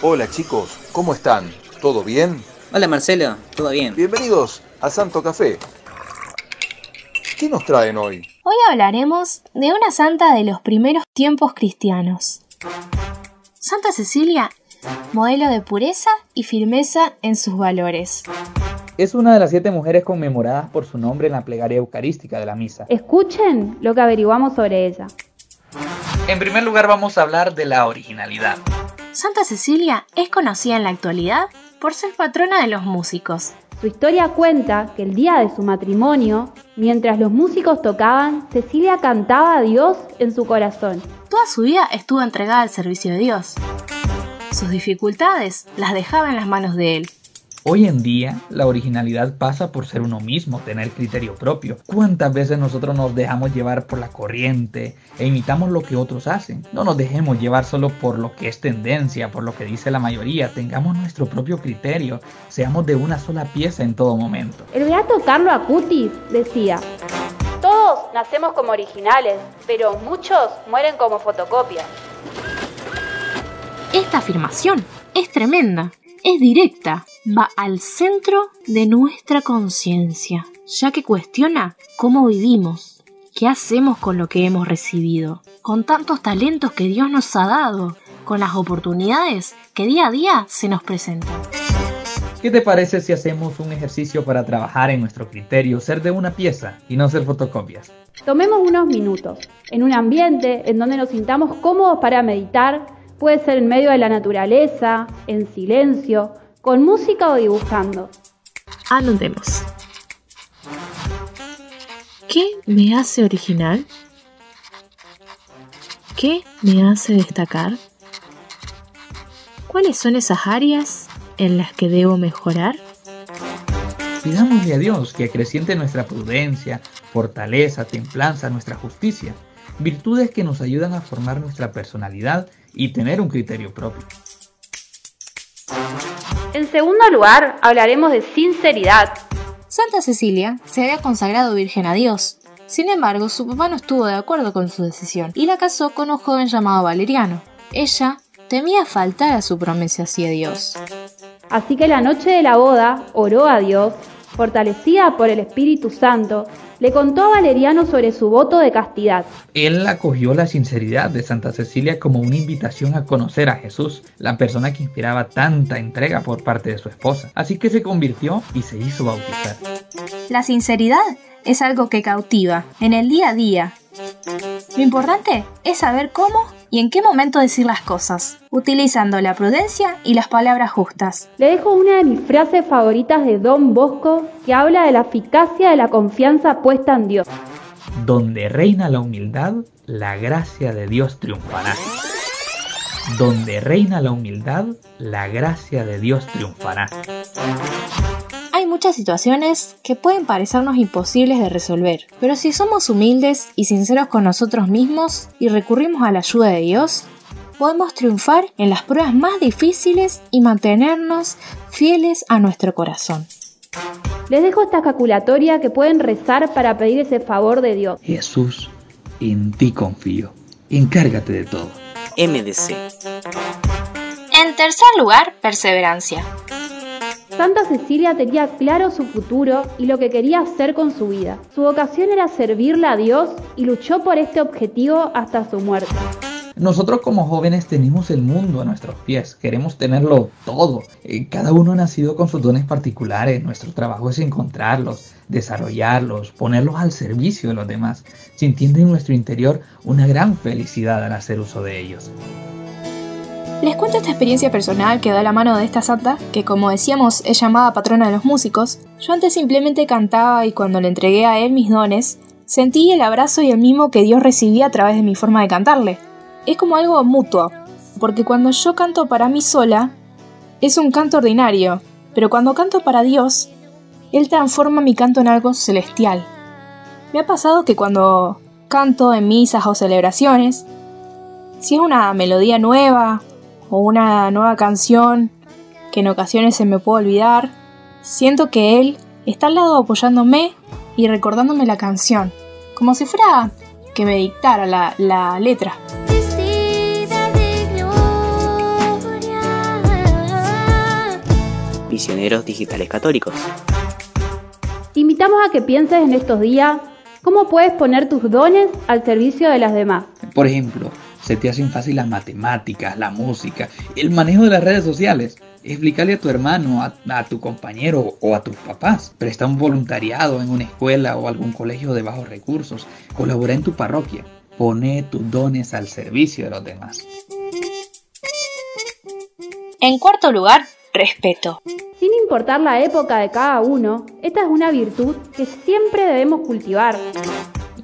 Hola chicos, ¿cómo están? ¿Todo bien? Hola Marcelo, ¿todo bien? Bienvenidos a Santo Café. ¿Qué nos traen hoy? Hoy hablaremos de una santa de los primeros tiempos cristianos. Santa Cecilia, modelo de pureza y firmeza en sus valores. Es una de las siete mujeres conmemoradas por su nombre en la plegaria eucarística de la misa. Escuchen lo que averiguamos sobre ella. En primer lugar vamos a hablar de la originalidad. Santa Cecilia es conocida en la actualidad por ser patrona de los músicos. Su historia cuenta que el día de su matrimonio, mientras los músicos tocaban, Cecilia cantaba a Dios en su corazón. Toda su vida estuvo entregada al servicio de Dios. Sus dificultades las dejaba en las manos de Él. Hoy en día, la originalidad pasa por ser uno mismo, tener criterio propio. ¿Cuántas veces nosotros nos dejamos llevar por la corriente e imitamos lo que otros hacen? No nos dejemos llevar solo por lo que es tendencia, por lo que dice la mayoría. Tengamos nuestro propio criterio. Seamos de una sola pieza en todo momento. El beato Carlo Acutis decía, todos nacemos como originales, pero muchos mueren como fotocopias. Esta afirmación es tremenda, es directa, va al centro de nuestra conciencia, ya que cuestiona cómo vivimos, qué hacemos con lo que hemos recibido, con tantos talentos que Dios nos ha dado, con las oportunidades que día a día se nos presentan. ¿Qué te parece si hacemos un ejercicio para trabajar en nuestro criterio, ser de una pieza y no ser fotocopias? Tomemos unos minutos, en un ambiente en donde nos sintamos cómodos para meditar, puede ser en medio de la naturaleza, en silencio, con música o dibujando. Anotemos. ¿Qué me hace original? ¿Qué me hace destacar? ¿Cuáles son esas áreas en las que debo mejorar? Pidámosle a Dios que acreciente nuestra prudencia, fortaleza, templanza, nuestra justicia, virtudes que nos ayudan a formar nuestra personalidad y tener un criterio propio. En segundo lugar, hablaremos de sinceridad. Santa Cecilia se había consagrado virgen a Dios. Sin embargo, su papá no estuvo de acuerdo con su decisión y la casó con un joven llamado Valeriano. Ella temía faltar a su promesa hacia Dios. Así que la noche de la boda oró a Dios, fortalecida por el Espíritu Santo, le contó a Valeriano sobre su voto de castidad. Él acogió la sinceridad de Santa Cecilia como una invitación a conocer a Jesús, la persona que inspiraba tanta entrega por parte de su esposa. Así que se convirtió y se hizo bautizar. La sinceridad es algo que cautiva en el día a día. Lo importante es saber cómo y en qué momento decir las cosas, utilizando la prudencia y las palabras justas. Le dejo una de mis frases favoritas de Don Bosco que habla de la eficacia de la confianza puesta en Dios. Donde reina la humildad, la gracia de Dios triunfará. Donde reina la humildad, la gracia de Dios triunfará. Muchas situaciones que pueden parecernos imposibles de resolver, pero si somos humildes y sinceros con nosotros mismos y recurrimos a la ayuda de Dios, podemos triunfar en las pruebas más difíciles y mantenernos fieles a nuestro corazón. Les dejo esta calculatoria que pueden rezar para pedir ese favor de Dios. Jesús, en ti confío. Encárgate de todo. MDC. En tercer lugar, perseverancia. Santa Cecilia tenía claro su futuro y lo que quería hacer con su vida. Su vocación era servirle a Dios y luchó por este objetivo hasta su muerte. Nosotros como jóvenes tenemos el mundo a nuestros pies, queremos tenerlo todo. Eh, Cada uno ha nacido con sus dones particulares, nuestro trabajo es encontrarlos, desarrollarlos, ponerlos al servicio de los demás, sintiendo en nuestro interior una gran felicidad al hacer uso de ellos. Les cuento esta experiencia personal que da la mano de esta santa, que como decíamos es llamada patrona de los músicos. Yo antes simplemente cantaba y cuando le entregué a él mis dones, sentí el abrazo y el mimo que Dios recibía a través de mi forma de cantarle. Es como algo mutuo, porque cuando yo canto para mí sola, es un canto ordinario, pero cuando canto para Dios, Él transforma mi canto en algo celestial. Me ha pasado que cuando canto en misas o celebraciones, si es una melodía nueva o una nueva canción que en ocasiones se me puede olvidar, siento que Él está al lado apoyándome y recordándome la canción, como si fuera que me dictara la, la letra. Misioneros digitales católicos. Te invitamos a que pienses en estos días cómo puedes poner tus dones al servicio de las demás. Por ejemplo, se te hacen fácil las matemáticas, la música, el manejo de las redes sociales. Explícale a tu hermano, a, tu compañero o a tus papás. Presta un voluntariado en una escuela o algún colegio de bajos recursos. Colabora en tu parroquia. Pone tus dones al servicio de los demás. En cuarto lugar, respeto. Sin importar la época de cada uno, esta es una virtud que siempre debemos cultivar.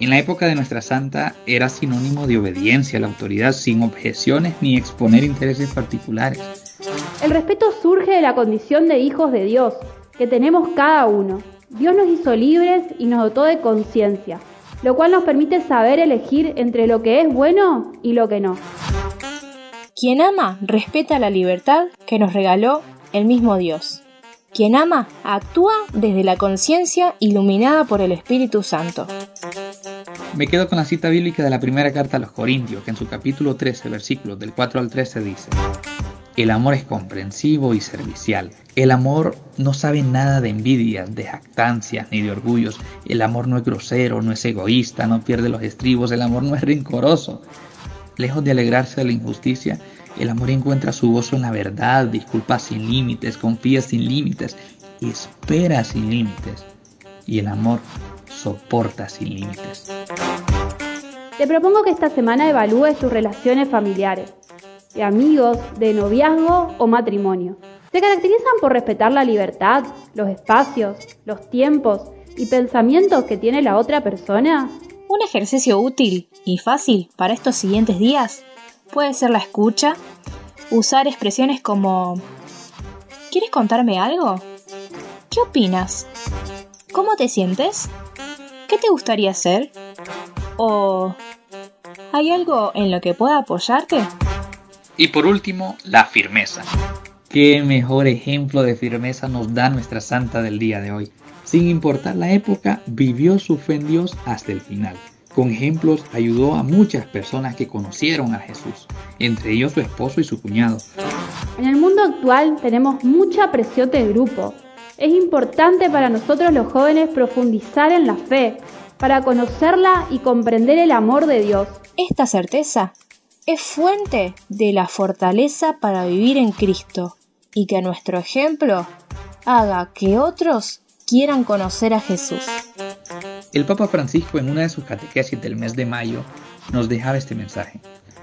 En la época de nuestra santa era sinónimo de obediencia a la autoridad sin objeciones ni exponer intereses particulares. El respeto surge de la condición de hijos de Dios, que tenemos cada uno. Dios nos hizo libres y nos dotó de conciencia, lo cual nos permite saber elegir entre lo que es bueno y lo que no. Quien ama respeta la libertad que nos regaló el mismo Dios. Quien ama actúa desde la conciencia iluminada por el Espíritu Santo. Me quedo con la cita bíblica de la primera carta a los Corintios, que en su capítulo 13, versículos del 4 al 13 dice, El amor es comprensivo y servicial. El amor no sabe nada de envidias, de jactancias ni de orgullos. El amor no es grosero, no es egoísta, no pierde los estribos. El amor no es rencoroso. Lejos de alegrarse de la injusticia, el amor encuentra su gozo en la verdad, disculpa sin límites, confía sin límites, espera sin límites. Y el amor soporta sin límites. Te propongo que esta semana evalúes tus relaciones familiares, de amigos, de noviazgo o matrimonio. ¿Se caracterizan por respetar la libertad, los espacios, los tiempos y pensamientos que tiene la otra persona? Un ejercicio útil y fácil para estos siguientes días puede ser la escucha, usar expresiones como ¿Quieres contarme algo? ¿Qué opinas? ¿Cómo te sientes? ¿Qué te gustaría hacer? ¿O hay algo en lo que pueda apoyarte? Y por último, la firmeza. ¿Qué mejor ejemplo de firmeza nos da nuestra santa del día de hoy? Sin importar la época, vivió su fe en Dios hasta el final. Con ejemplos ayudó a muchas personas que conocieron a Jesús, entre ellos su esposo y su cuñado. En el mundo actual tenemos mucha presión de grupo, es importante para nosotros los jóvenes profundizar en la fe, para conocerla y comprender el amor de Dios. Esta certeza es fuente de la fortaleza para vivir en Cristo y que nuestro ejemplo haga que otros quieran conocer a Jesús. El Papa Francisco en una de sus catequesis del mes de mayo nos dejaba este mensaje.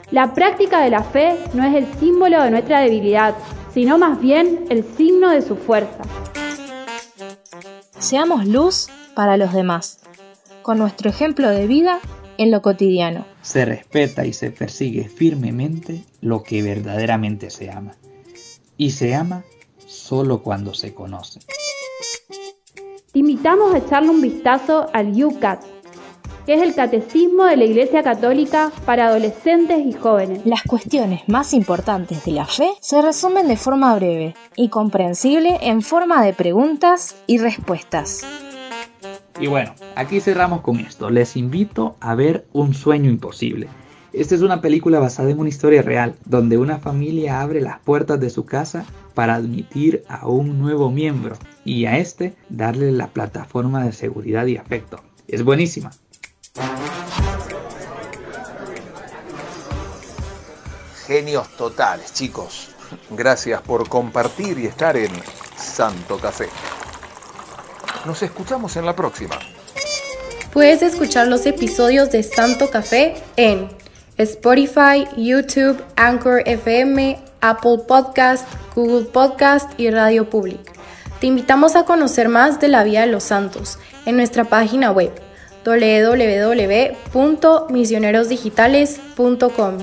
La práctica de la fe no es el símbolo de nuestra debilidad, sino más bien el signo de su fuerza. Seamos luz para los demás, con nuestro ejemplo de vida en lo cotidiano. Se respeta y se persigue firmemente lo que verdaderamente se ama. Y se ama solo cuando se conoce. Te invitamos a echarle un vistazo al UCAT, que es el Catecismo de la Iglesia Católica para adolescentes y jóvenes. Las cuestiones más importantes de la fe se resumen de forma breve y comprensible en forma de preguntas y respuestas. Y bueno, aquí cerramos con esto. Les invito a ver Un sueño imposible. Esta es una película basada en una historia real, donde una familia abre las puertas de su casa para admitir a un nuevo miembro y a este darle la plataforma de seguridad y afecto. Es buenísima. Genios totales, chicos. Gracias por compartir y estar en Santo Café. Nos escuchamos en la próxima. Puedes escuchar los episodios de Santo Café en Spotify, YouTube, Anchor FM, Apple Podcast, Google Podcast y Radio Public. Te invitamos a conocer más de la vida de los santos en nuestra página web www.misionerosdigitales.com.